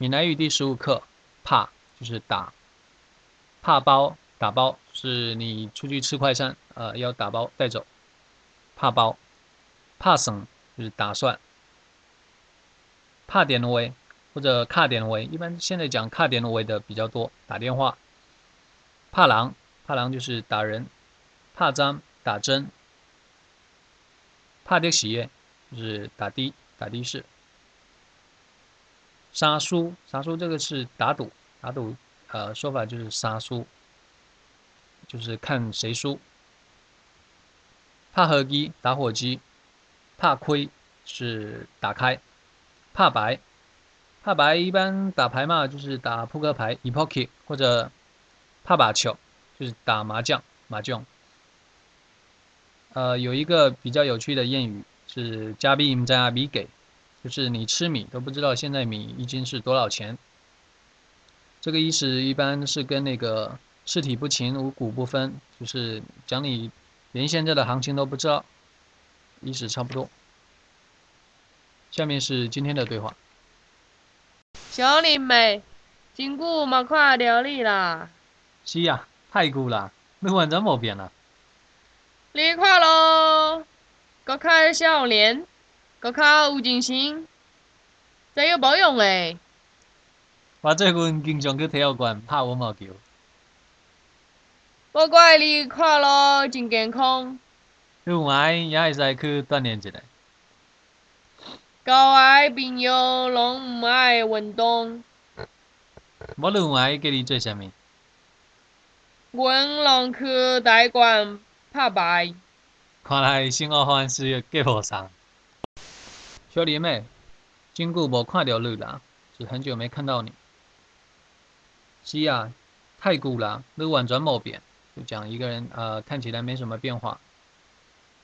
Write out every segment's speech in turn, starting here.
闽南语第十五课，怕就是打，怕包打包是你出去吃快餐，呃，要打包带走，怕包，怕省就是打算，怕点位或者卡点位，一般现在讲卡点位的比较多，打电话，怕狼怕狼就是打人，怕脏打针，怕的洗液就是打的打的士。杀输，杀输这个是打赌，打赌，呃，说法就是杀输，就是看谁输。怕合机，打火机，怕亏是打开，怕白，怕白一般打牌嘛，就是打扑克牌 e pocket） 或者怕把球，就是打麻将，麻将。呃，有一个比较有趣的谚语是“加币唔在阿比给”。就是你吃米都不知道现在米一斤是多少钱，这个意思一般是跟那个尸体不勤五谷不分，就是讲你连现在的行情都不知道，意思差不多。下面是今天的对话。小林妹，真久冇看到你啦。是啊，太久啦，你完全冇变啦。你看咯，个开笑脸。个较有精神，再有保养诶。我最近经常去体育馆拍羽毛球。不怪你看了真健康。你有闲也会使去锻炼一下。交爱朋友拢毋爱运动。无你有闲叫你做啥物？阮拢去台馆拍牌。看来生活方式过无上。小林妹，经过无看到你啦，是很久没看到你。是啊，太久了，你完全冇变，就讲一个人呃看起来没什么变化。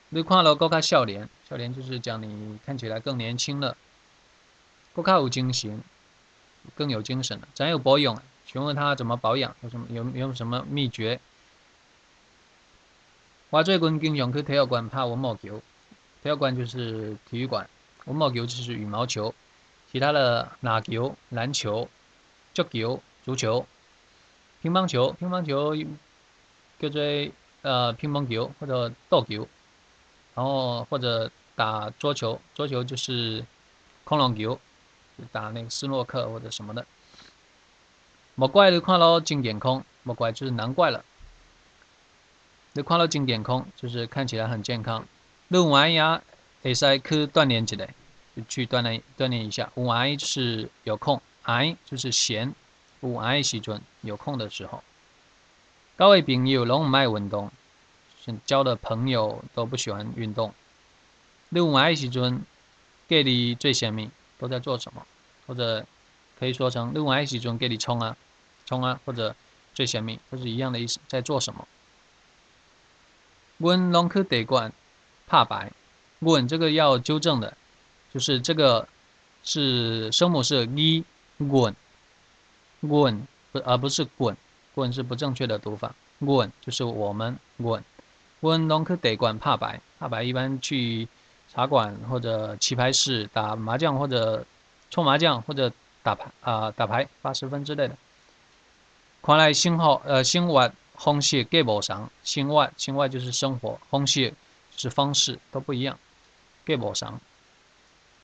你看了更加笑脸，笑脸就是讲你看起来更年轻了，更加有精神，更有精神了。咱有保养，询问他怎么保养，有什么有有什么秘诀？我最近经常去体育馆拍羽毛球，体育馆就是体育馆。羽毛球就是羽毛球，其他的篮球、篮球、足球、足球、乒乓球、乒乓球叫做呃乒乓球或者斗球，然后或者打桌球，桌球就是空笼球，打那个斯诺克或者什么的。莫怪你看到经典空，莫怪就是难怪了。你看到经典空，就是看起来很健康。录完呀。可以去锻炼起来，就去锻炼锻炼一下。有闲是有空，闲就是闲。有闲时阵有空的时候，各位朋友拢唔爱运动，交的朋友都不喜欢运动。你有闲时阵，给你最前面都在做什么？或者可以说成你有闲时阵给你冲啊，冲啊，或者最前面都是一样的意思，在做什么？阮拢去地馆拍牌。滚这个要纠正的，就是这个是声母是一滚滚不而不是滚滚是不正确的读法。滚就是我们滚。滚龙去得管怕白怕白一般去茶馆或者棋牌室打麻将或者搓麻将或者打牌啊打牌八十分之类的。看来生活呃生活方式各不相生活生活就是生活方式是方式都不一样。给保险。